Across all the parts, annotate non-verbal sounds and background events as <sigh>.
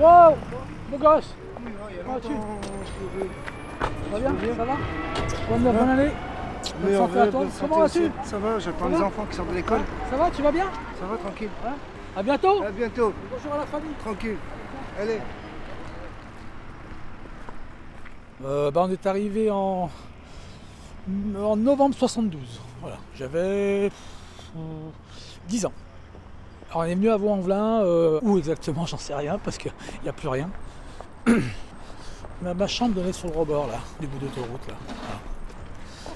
Wow Beau gosse Comment vas-tu Ça va bien Ça va Bonne, bonne année Bonne santé à toi. Comment vas-tu Ça va, j'attends les enfants qui sortent de l'école. Ça va Tu vas bien Ça va, tranquille. À bientôt À bientôt, Bonjour à la famille tranquille. Allez. Euh, bah, on est arrivé en, en novembre 72. Voilà, j'avais euh, 10 ans. Alors on est venu à Vaux-en-Velin, euh, où exactement, j'en sais rien, parce qu'il n'y a plus rien. <clears throat> ma, ma chambre donnait sur le rebord, là, du bout d'autoroute, là.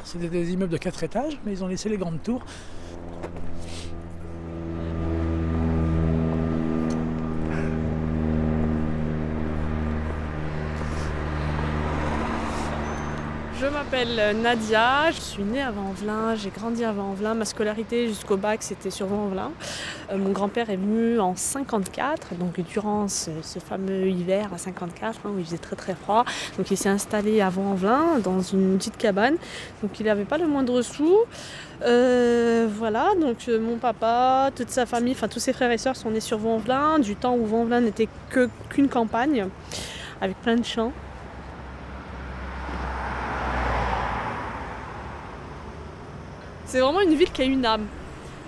C'était des immeubles de 4 étages, mais ils ont laissé les grandes tours. Je m'appelle Nadia, je suis née à Vanvelin, j'ai grandi à Vanvelin, ma scolarité jusqu'au bac c'était sur Vanvelin. Euh, mon grand-père est venu en 54, donc durant ce, fameux hiver à 54 hein, où il faisait très très froid. Donc il s'est installé à Vanvelin dans une petite cabane, donc il n'avait pas le moindre sou. Euh, voilà, donc euh, mon papa, toute sa famille, enfin tous ses frères et sœurs sont nés sur Vanvelin, du temps où Vanvelin n'était qu'une campagne, avec plein de champs. C'est vraiment une ville qui a une âme.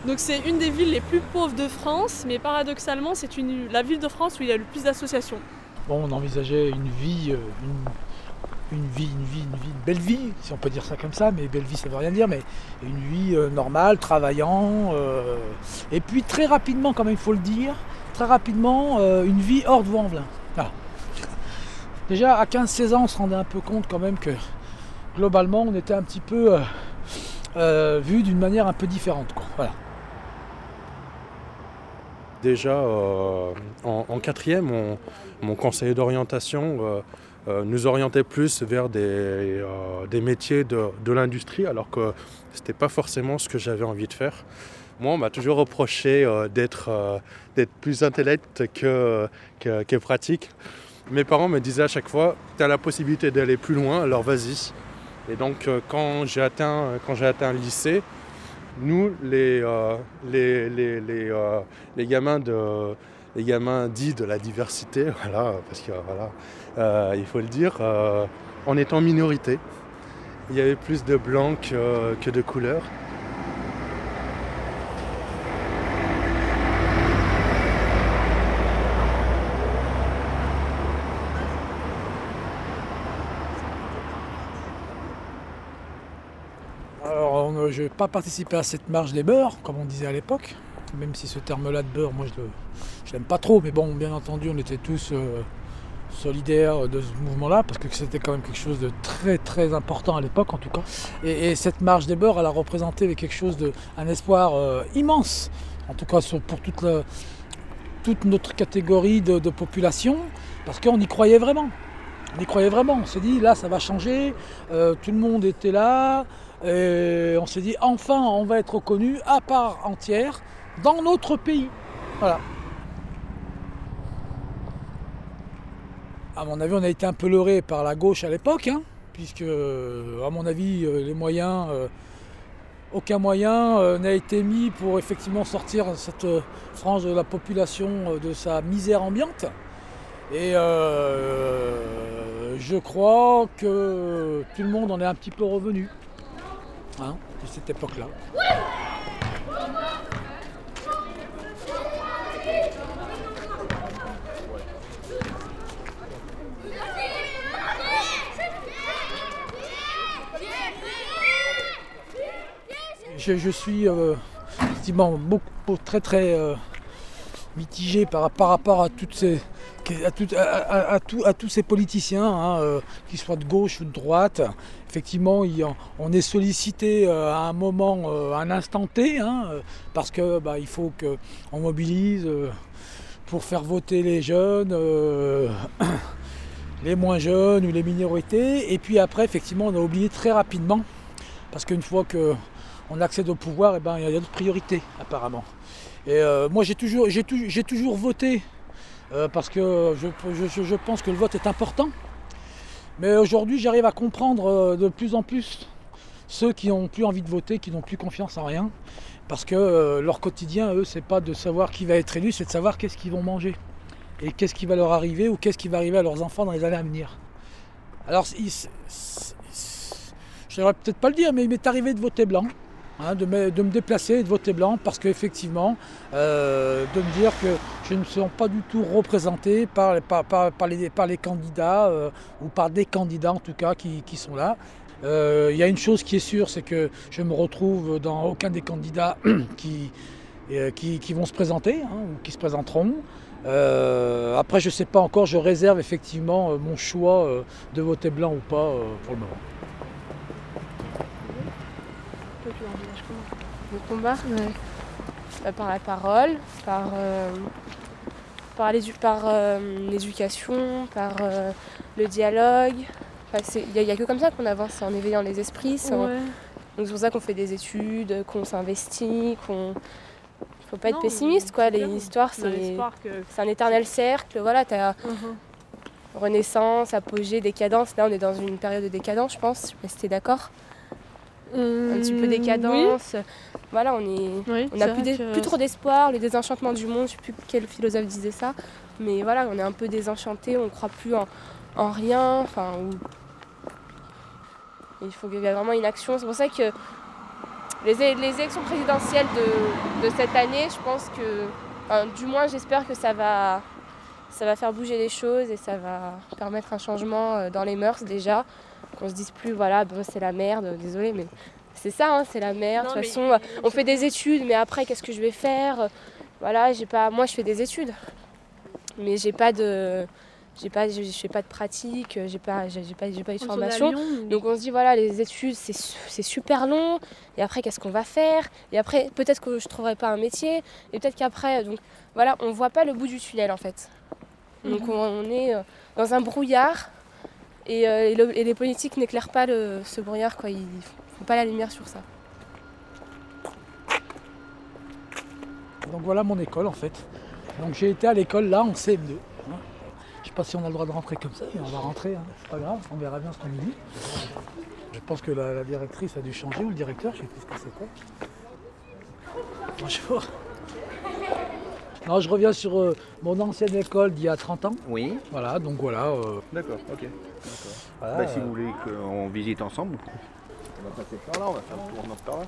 Donc c'est une des villes les plus pauvres de France, mais paradoxalement c'est la ville de France où il y a le plus d'associations. Bon, on envisageait une vie, euh, une, vie, une vie, une vie, une belle vie, si on peut dire ça comme ça, mais belle vie ça veut rien dire, mais une vie euh, normale, travaillant, euh, et puis très rapidement, quand même il faut le dire, très rapidement, une vie hors de Vaux-en-Velin. Voilà. Déjà à 15-16 ans, on se rendait un peu compte quand même que globalement on était un petit peu euh, vu d'une manière un peu différente. Quoi. Déjà euh, en, quatrième, mon, conseiller d'orientation euh, nous orientait plus vers des, métiers de, l'industrie, alors que c'était pas forcément ce que j'avais envie de faire. Moi, on m'a toujours reproché d'être plus intellect que, que, que pratique. Mes parents me disaient à chaque fois, tu as la possibilité d'aller plus loin, alors vas-y. Et donc, euh, quand j'ai atteint, quand j'ai atteint le lycée, nous, les, euh, les, les, les, euh, gamins de, les gamins dits de la diversité, <laughs> voilà, parce que voilà, euh, il faut le dire, euh, on est en minorité. Il y avait plus de blancs que, que de couleurs. Alors, on- je n'ai pas participé à cette marche des beurs, comme on disait à l'époque, même si ce terme-là de beurre, moi je ne l'aime pas trop, mais bon, bien entendu, on était tous euh, solidaires de ce mouvement-là, parce que c'était quand même quelque chose de très très important à l'époque en tout cas. Et, et cette marche des beurs, elle a représenté quelque chose de, un espoir euh, immense, en tout cas pour toute, la- toute notre catégorie de, de population, parce qu'on y croyait vraiment. On y croyait vraiment, on s'est dit là ça va changer, euh, tout le monde était là, et on s'est dit enfin on va être reconnu à part entière dans notre pays. Voilà. À mon avis, on a été un peu leurré par la gauche à l'époque, hein, puisque, à mon avis, euh, les moyens, euh, aucun moyen euh, n'a été mis pour effectivement sortir cette frange de la population de sa misère ambiante. Et je crois que tout le monde en est un petit peu revenu hein, de cette époque-là. Je, suis euh, effectivement beaucoup, très très euh, mitigé par, par rapport à toutes ces à, à- tout- à tous ces politiciens, hein, euh, qu'ils soient de gauche ou de droite. Effectivement, on est sollicité euh, à un moment, euh, à un instant T, hein, parce que bah, il faut qu'on mobilise pour faire voter les jeunes, <coughs> les moins jeunes ou les minorités. Et puis après, effectivement, on a oublié très rapidement, parce qu'une fois qu'on accède au pouvoir, eh ben, il y a d'autres priorités apparemment. Et moi, j'ai toujours, j'ai tou- j'ai toujours voté euh, parce que je, pense que le vote est important. Mais aujourd'hui, j'arrive à comprendre euh, de plus en plus ceux qui n'ont plus envie de voter, qui n'ont plus confiance en rien. Parce que euh, leur quotidien, eux, c'est pas de savoir qui va être élu, c'est de savoir qu'est-ce qu'ils vont manger. et qu'est-ce qui va leur arriver ou qu'est-ce qui va arriver à leurs enfants dans les années à venir. Alors, je ne peut-être pas le dire, mais il m'est arrivé de voter blanc. Hein, de, me, déplacer et de voter blanc parce qu'effectivement, euh, de me dire que je ne suis pas du tout représenté par, les, candidats euh, ou par des candidats en tout cas qui, sont là. Euh, il y a une chose qui est sûre, c'est que je me retrouve dans aucun des candidats <clears throat> qui, vont se présenter hein, ou qui se présenteront. après, je ne sais pas encore, je réserve effectivement mon choix de voter blanc ou pas pour le moment. Bah, Par la parole, par, euh, par euh, l'éducation, par euh, le dialogue. Il n'y a, que comme ça qu'on avance, en éveillant les esprits. Donc c'est pour ça qu'on fait des études, qu'on s'investit, qu'on faut pas être pessimiste quoi les histoires c'est un éternel cercle voilà tu as uh-huh. renaissance apogée décadence là on est dans une période de décadence je pense je sais pas si d'accord un petit peu décadence. Voilà, on est, on n'a plus, trop d'espoir, le désenchantement du monde, je sais plus quel philosophe disait ça, mais voilà, on est un peu désenchanté, on ne croit plus en, rien, enfin, il faut qu'il y ait vraiment une action. C'est pour ça que les, élections présidentielles de, cette année, je pense que, du moins j'espère que ça va, ça va faire bouger les choses et ça va permettre un changement euh, dans les mœurs déjà qu'on se dise plus voilà c'est la merde, désolé mais c'est ça, hein, c'est la merde. De toute façon, on fait des études, mais après qu'est-ce que je vais faire? Voilà, j'ai pas. Moi je fais des études. Mais j'ai pas de. J'ai pas, je fais pas de pratique, j'ai pas, j'ai pas, j'ai pas eu de formation. Donc on se dit voilà, les études c'est super long. Et après qu'est-ce qu'on va faire? Et après peut-être que je trouverai pas un métier. Et peut-être qu'après, donc voilà, on voit pas le bout du tunnel en fait. Donc mhm. on est euh, dans un brouillard euh, et, les politiques n'éclairent pas ce brouillard, quoi. ils ne font pas la lumière sur ça. Donc voilà mon école en fait. Donc j'ai été à l'école là en CM2. Je Je sais pas si on a le droit de rentrer comme ça, mais on va rentrer, hein. c'est pas grave, on verra bien ce qu'on nous dit. Je pense que la, directrice a dû changer ou le directeur, je sais plus ce que c'était. Bonjour. Non, je reviens sur euh, mon ancienne école d'il y a 30 ans. Oui. Voilà, donc voilà. Euh, D'accord, ok. Bah, si vous voulez qu'on visite ensemble, on va passer par là, on va faire le tour par là.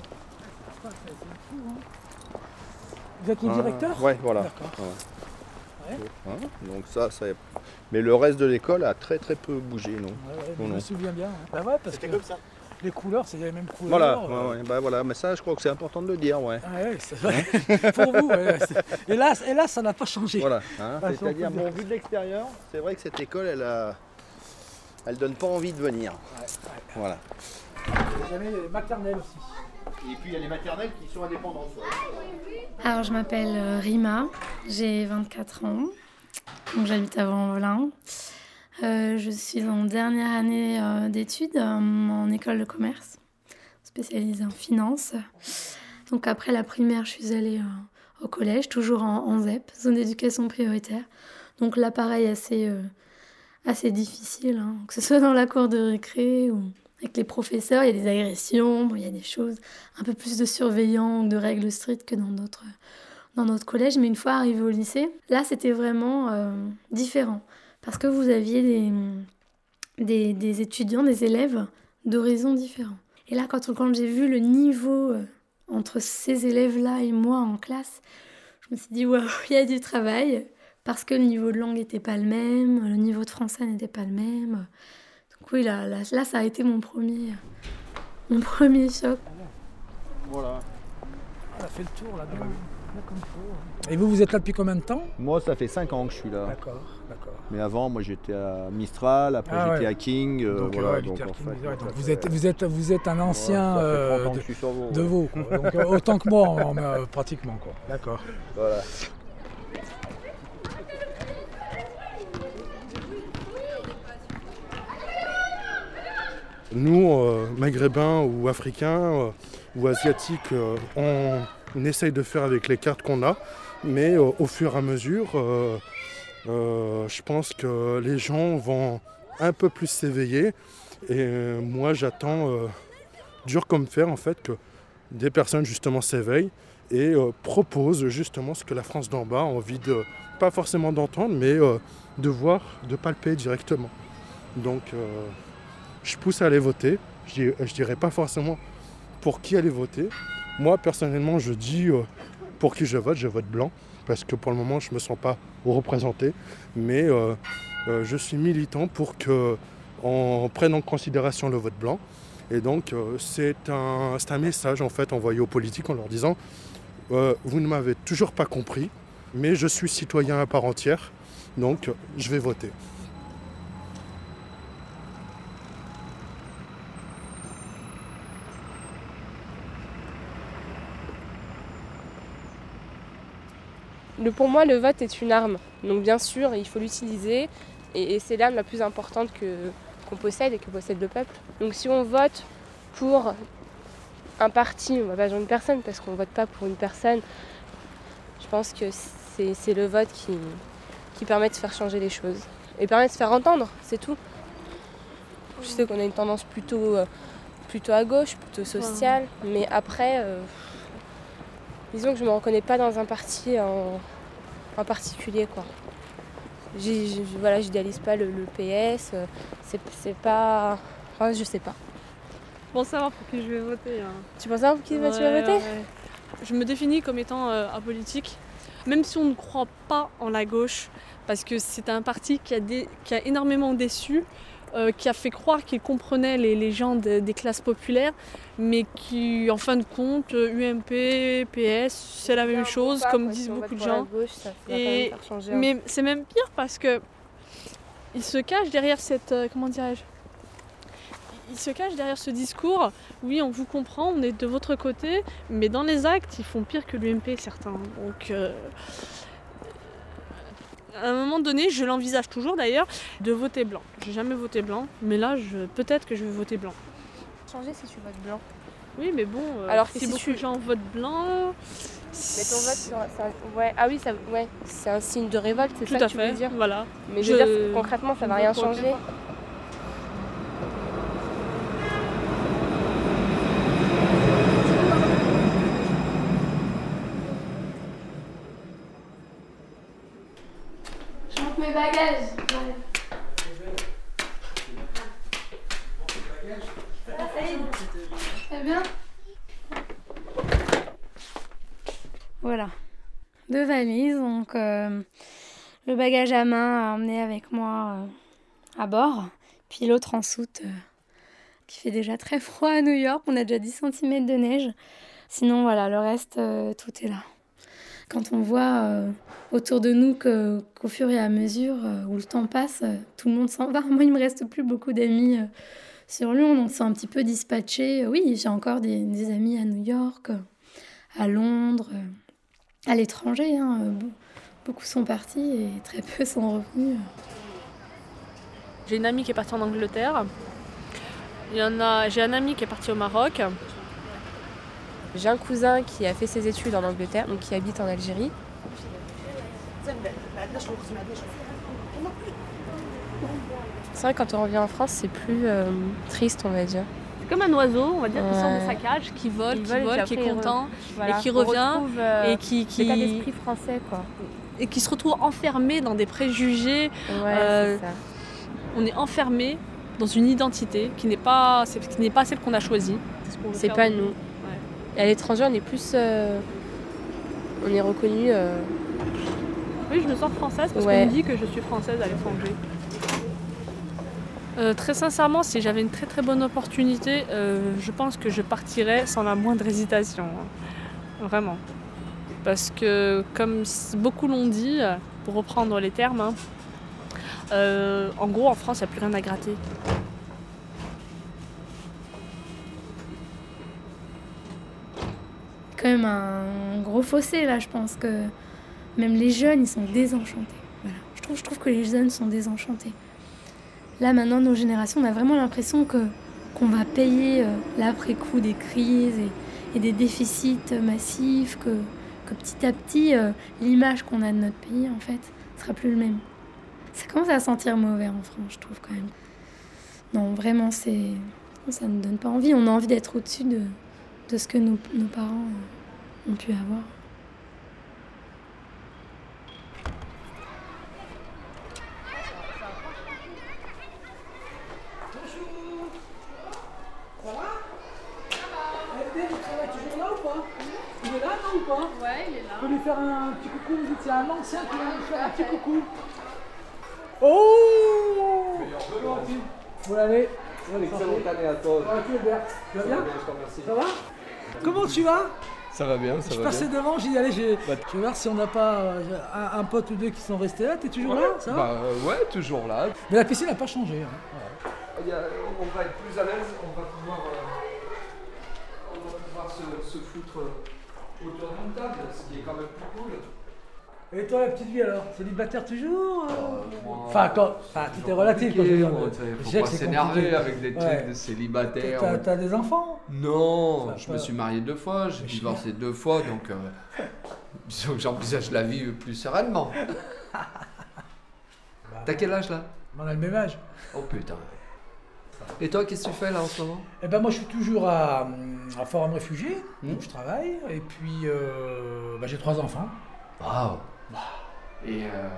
Vous êtes le directeur? Oui, voilà. Hein, donc ça, ça, mais le reste de l'école a très très peu bougé, non, Je me souviens bien. Bah ouais, parce que comme ça. Les couleurs, c'est les mêmes couleurs. Voilà, euh. bah voilà, mais ça, je crois que c'est important de le dire, ouais. Ah ouais, c'est vrai. <laughs> Pour vous, ouais, et, là, et là, ça n'a pas changé. Voilà, hein, c'est-à-dire, bon, vu de l'extérieur, c'est vrai que cette école, elle a, elle donne pas envie de venir. Voilà. Il y avait les maternelles aussi. Et puis il y a les maternelles qui sont indépendantes. Alors je m'appelle euh, Rima, j'ai 24 ans, donc j'habite à Vanvelin. Euh, je suis en dernière année euh, d'études en école de commerce, spécialisée en finance. Donc après la primaire, je suis allée au collège, toujours en, ZEP, zone d'éducation prioritaire. Donc là, pareil, assez assez difficile, hein. que ce soit dans la cour de récré ou avec les professeurs, il y a des agressions, il y a des choses, un peu plus de surveillance, de règles strictes que dans notre, dans notre collège. Mais une fois arrivé au lycée, là c'était vraiment euh, différent parce que vous aviez des, des, des étudiants, des élèves d'horizons différents. Et là, quand, quand j'ai vu le niveau euh, entre ces élèves-là et moi en classe, je me suis dit, waouh, il y a du travail parce que le niveau de langue n'était pas le même, le niveau de français n'était pas le même. Donc oui, là, là, ça a été mon premier, mon premier choc. Voilà. On a fait le tour là, là comme Et vous, vous êtes là depuis combien de temps? Moi, ça fait 5 ans que je suis là. D'accord, d'accord. Mais avant, moi, j'étais à Mistral, après ah j'étais à King. Euh, donc, voilà, donc, en fait, donc vous, êtes, vous, êtes, vous êtes un ancien euh, de, de vous. donc euh, autant que moi, pratiquement. Quoi. D'accord. Voilà. Nous, euh, maghrébins ou africains euh, ou asiatiques, euh, on, essaye de faire avec les cartes qu'on a, mais au fur et à mesure, je pense que les gens vont un peu plus s'éveiller. Et moi, j'attends dur comme fer en fait que des personnes justement s'éveillent et propose justement ce que la France d'en bas a envie de, pas forcément d'entendre, mais de voir, de palper directement. Donc je pousse à aller voter. Je ne dirais pas forcément pour qui aller voter. Moi personnellement je dis pour qui je vote, je vote blanc, parce que pour le moment je ne me sens pas représenté, mais je suis militant pour qu'on prenne en considération le vote blanc et donc euh, c'est un, un, message en fait envoyé aux politiques en leur disant euh, vous ne m'avez toujours pas compris, mais je suis citoyen à part entière, donc je vais voter. Pour moi, le vote est une arme. Donc bien sûr, il faut l'utiliser. Et, c'est l'arme la plus importante que, qu'on possède et que possède le peuple. Donc si on vote pour un parti, on va pas pour une personne parce qu'on vote pas pour une personne, je pense que c'est le vote qui, qui permet de faire changer les choses et permet de se faire entendre, c'est tout. Je sais qu'on a une tendance plutôt, euh, plutôt à gauche, plutôt sociale, mais après, euh, disons que je ne me reconnais pas dans un parti en, en particulier. quoi je voilà, j'idéalise pas le, PS. Euh, c'est pas. Enfin, je sais pas. Pour savoir pour qui je vais voter. Hein. Tu penses savoir pour qui tu vas voter Je me définis comme étant euh, apolitique, même si on ne croit pas en la gauche, parce que c'est un parti qui a, qui a énormément déçu. Euh, qui a fait croire qu'il comprenait les, gens des classes populaires, mais qui, en fin de compte, UMP, PS, c'est la même chose, comme disent beaucoup de gens. Et, mais c'est même pire parce que il se cache derrière cette, euh, comment dirais-je, il se cache derrière ce discours. Oui, on vous comprend, on est de votre côté, mais dans les actes, ils font pire que l'UMP certains. Donc euh, à un moment donné, je l'envisage toujours d'ailleurs, de voter blanc. J'ai jamais voté blanc, mais là, peut-être que je vais voter blanc. Changer si tu votes blanc. Oui, mais bon, euh, Alors si, beaucoup de gens votent blanc. Mais ton vote, c'est ouais. ah oui, ça, ouais, c'est un signe de révolte, c'est ça que tu veux dire Voilà. Mais je... veux dire, concrètement, ça va rien changer. Voilà. Deux valises, donc euh, le bagage à main à emmener avec moi euh, à bord, puis l'autre en soute euh, qui fait déjà très froid à New York, on a déjà 10 cm de neige. Sinon voilà, le reste, tout est là. Quand on voit autour de nous qu'au fur et à mesure où le temps passe, tout le monde s'en va. <laughs> Moi, il me reste plus beaucoup d'amis sur Lyon, donc c'est un petit peu dispatché. Oui, j'ai encore des, amis à New York, à Londres, à l'étranger. Hein. Beaucoup sont partis et très peu sont revenus. J'ai une amie qui est partie en Angleterre. J'ai un ami qui est parti au Maroc. J'ai un cousin qui a fait ses études en Angleterre, donc qui habite en Algérie. C'est vrai quand on revient en France, c'est plus euh, triste, on va dire. Comme un oiseau, on va dire, qui sort de sa cage, qui vole, qui vole, qui est content, et qui revient, euh, et qui, qui... d'esprit français, quoi. Et qui se retrouve enfermé dans des préjugés. Euh, on est enfermé dans une identité qui n'est pas, qui n'est pas celle qu'on a choisie. C'est pas nous. Et à l'étranger, on est plus, on est reconnu oui, je me sens française parce qu'on me dit que je suis française à l'étranger. Euh, très sincèrement, si j'avais une très très bonne opportunité, euh, je pense que je partirais sans la moindre hésitation. Hein. Vraiment. Parce que, comme beaucoup l'ont dit, pour reprendre les termes, hein, euh, en gros, en France, il n'y a plus rien à gratter. Quand même un gros fossé là, je pense que même les jeunes, ils sont désenchantés. Voilà. Je, trouve, je trouve que les jeunes sont désenchantés. Là, maintenant, nos générations, on a vraiment l'impression que qu'on va payer euh, l'après-coup des crises et, des déficits massifs, que, petit à petit, euh, l'image qu'on a de notre pays, en fait, sera plus le même. Ça commence à sentir mauvais en France, je trouve, quand même. Non, vraiment, c'est ça ne donne pas envie. On a envie d'être au-dessus de, ce que nos, nos parents ont pu avoir. Il est là, non ou pas Ouais, il est là. On peut lui faire un petit un ancien qui va lui faire un petit coucou. Oh Comment vas-tu Bon allez. Excellente année à toi. Tu vas bien je te remercie. Ça va Comment tu vas Ça va bien, ça Je va passais bien. devant, j'ai dit allez, j'ai- Bah, je vais voir si on n'a pas euh, un, un pote ou deux qui sont restés là. T'es toujours là Ça va Bah euh, ouais, toujours là. Mais la piscine n'a pas changé. hein. Il y a- on va être plus à l'aise, on va pouvoir, euh, on va pouvoir se, se foutre autour d'une table, ce qui est quand même plus cool. Et toi, la petite vie alors? Célibataire toujours euh? Moi, Enfin, quand. Enfin, tout est relatif. quand je veux dire. sais, faut pas c'est s'énerver compliqué. avec des trucs Ouais. de célibataire. T'as t'as des enfants? Non, je me suis marié deux fois, j'ai divorcé deux fois, donc euh, disons que j'envisage la vie plus sereinement. <laughs> T'as quel âge là? On a le même âge. Oh putain. Et toi, qu'est-ce que tu fais là en ce moment? Eh ben moi je suis toujours à, à Forum Réfugiés, Hmm? où je travaille, et puis euh, bah, j'ai trois enfants. Waouh Et euh,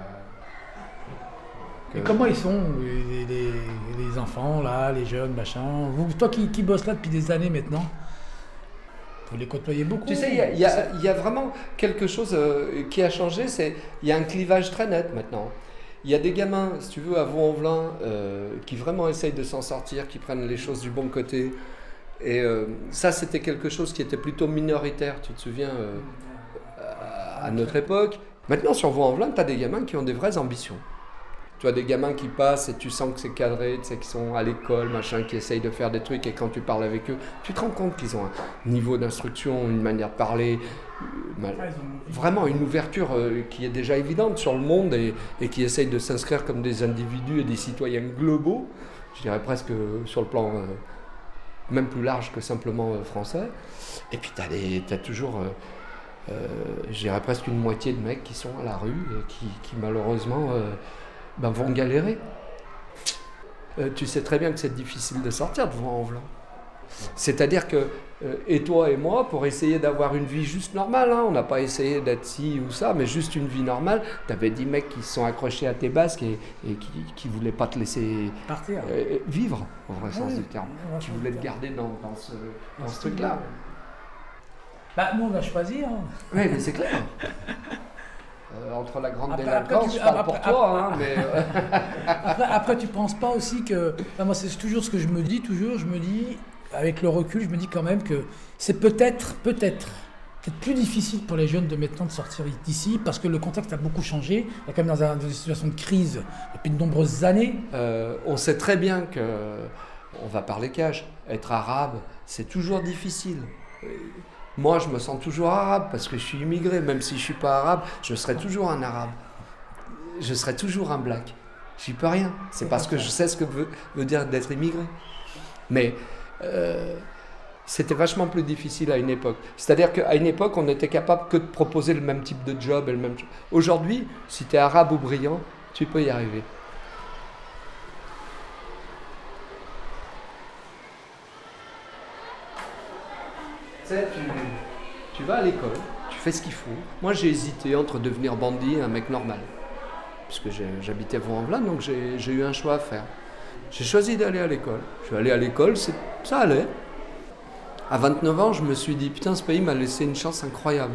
Et comment ils sont, les, les- les enfants là, les jeunes, machin? Vous, Toi qui, qui bosses là depuis des années maintenant, vous les côtoyez beaucoup? Tu sais, il y a- y, y vraiment quelque chose euh, qui a changé, c'est il y a un clivage très net maintenant. Il y a des gamins, si tu veux, à Vaux-en-Velin, euh, qui vraiment essayent de s'en sortir, qui prennent les choses du bon côté. Et euh, ça, c'était quelque chose qui était plutôt minoritaire, tu te souviens, euh, à, à notre époque. Maintenant, sur Vaux-en-Velin, tu as des gamins qui ont des vraies ambitions. Tu as des gamins qui passent et tu sens que c'est cadré, tu sais, qui sont à l'école, machin, qui essayent de faire des trucs et quand tu parles avec eux, tu te rends compte qu'ils ont un niveau d'instruction, une manière de parler, euh, vraiment une ouverture euh, qui est déjà évidente sur le monde et, qui essaye de s'inscrire comme des individus et des citoyens globaux, je dirais presque euh, sur le plan même plus large que simplement français. Et puis tu as, toujours, euh, je dirais presque une moitié de mecs qui sont à la rue et qui, qui, malheureusement euh, ben, vont galérer. Euh, tu sais très bien que c'est difficile de sortir de Vaux-en-Velin. C'est-à-dire que, euh, et toi et moi, pour essayer d'avoir une vie juste normale, hein, on n'a pas essayé d'être ci ou ça, mais juste une vie normale, tu avais 10 mecs qui se sont accrochés à tes basques et, et qui ne voulaient pas te laisser Partir. euh, vivre, au vrai sens Ouais, du terme. Qui voulaient te garder dans, dans ce, dans ce ce truc-là. Bah nous on a choisi. Hein. Oui, mais c'est clair. <laughs> Euh, entre la grande Après- délinquance, après, tu- je parle après- pour toi, hein, mais <laughs> euh, Après, après, tu penses pas aussi que. Enfin, moi, c'est toujours ce que je me dis, toujours. Je me dis, avec le recul, je me dis quand même que c'est peut-être, peut-être, peut-être plus difficile pour les jeunes de maintenant de sortir d'ici parce que le contexte a beaucoup changé. On est quand même dans, un- dans une situation de crise depuis de nombreuses années. euh, on sait très bien que, on va parler cash, être arabe, c'est toujours difficile. Moi, je me sens toujours arabe parce que je suis immigré. Même si je suis pas arabe, je serai toujours un arabe. Je serai toujours un black. J'y peux rien. C'est parce que je sais ce que veut, veut dire d'être immigré. Mais euh, c'était vachement plus difficile à une époque. C'est-à-dire qu'à une époque, on n'était capable que de proposer le même type de job et le même. Aujourd'hui, si tu es arabe ou brillant, tu peux y arriver. Tu vas à l'école, tu fais ce qu'il faut. Moi, j'ai hésité entre devenir bandit et un mec normal. Puisque j'habitais Vaux-en-Velin, donc j'ai eu un choix à faire. J'ai choisi d'aller à l'école. Je suis allé à l'école, ça allait. À 29 ans, je me suis dit, putain, ce pays m'a laissé une chance incroyable.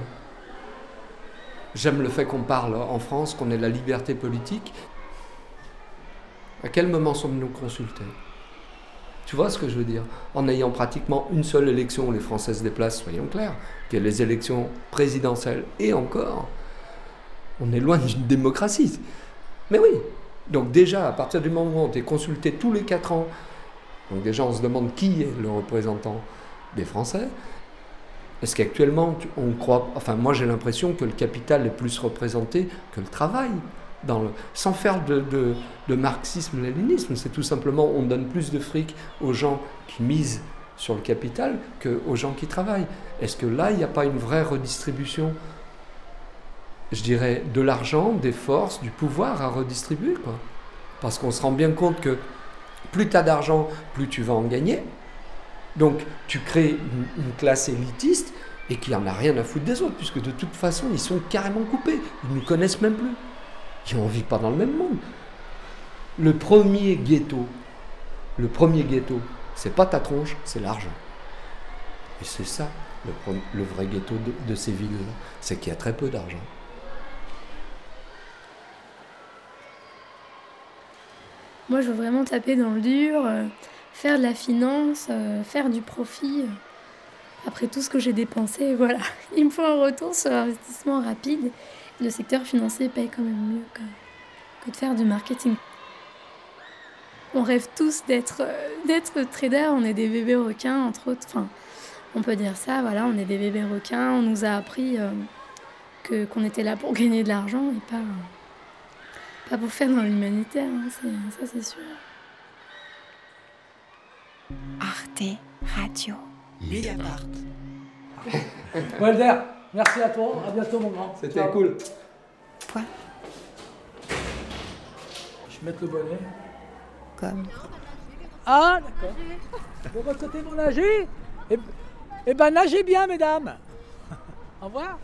J'aime le fait qu'on parle en France, qu'on ait la liberté politique. À quel moment sommes-nous consultés? Tu vois ce que je veux dire? En ayant pratiquement une seule élection où les Français se déplacent, soyons clairs, qui est les élections présidentielles, et encore, on est loin d'une démocratie. Mais oui, donc déjà, à partir du moment où tu es consulté tous les quatre ans, donc déjà on se demande qui est le représentant des Français. Est-ce qu'actuellement, tu- on croit, enfin moi j'ai l'impression que le capital est plus représenté que le travail, sans faire de, de, de marxisme-léninisme, c'est tout simplement on donne plus de fric aux gens qui misent sur le capital qu'aux gens qui travaillent. Est-ce que là, il n'y a pas une vraie redistribution je dirais, de l'argent, des forces, du pouvoir à redistribuer. Parce qu'on se rend bien compte que plus tu as d'argent, plus tu vas en gagner. Donc tu crées une, une classe élitiste et qui en a rien à foutre des autres, puisque de toute façon, ils sont carrément coupés. Ils ne nous connaissent même plus. On ne vit pas dans le même monde. Le premier ghetto, le premier ghetto, c'est pas ta tronche, c'est l'argent. Et c'est ça, le, vrai ghetto de, de ces villes-là, c'est qu'il y a très peu d'argent. Moi, je veux vraiment taper dans le dur, euh, faire de la finance, euh, faire du profit. euh, après tout ce que j'ai dépensé, <laughs> voilà. Il me faut un retour sur investissement rapide. Le secteur financier paye quand même mieux que, que de faire du marketing. On rêve tous d'être euh, d'être trader, on est des bébés requins, entre autres. Enfin, on peut dire ça, voilà, on est des bébés requins. On nous a appris euh, que qu'on était là pour <laughs> gagner de l'argent et pas, pas pour faire dans l'humanitaire, hein, ça c'est sûr. Arte Radio. Mediapart. Walter, merci à toi. À bientôt, mon grand. C'était Ciao. cool. Point. Je vais mettre le bonnet. Comme. Ah, d'accord. De votre côté, vous nagez Eh, eh ben, nagez bien, mesdames. <laughs> Au revoir.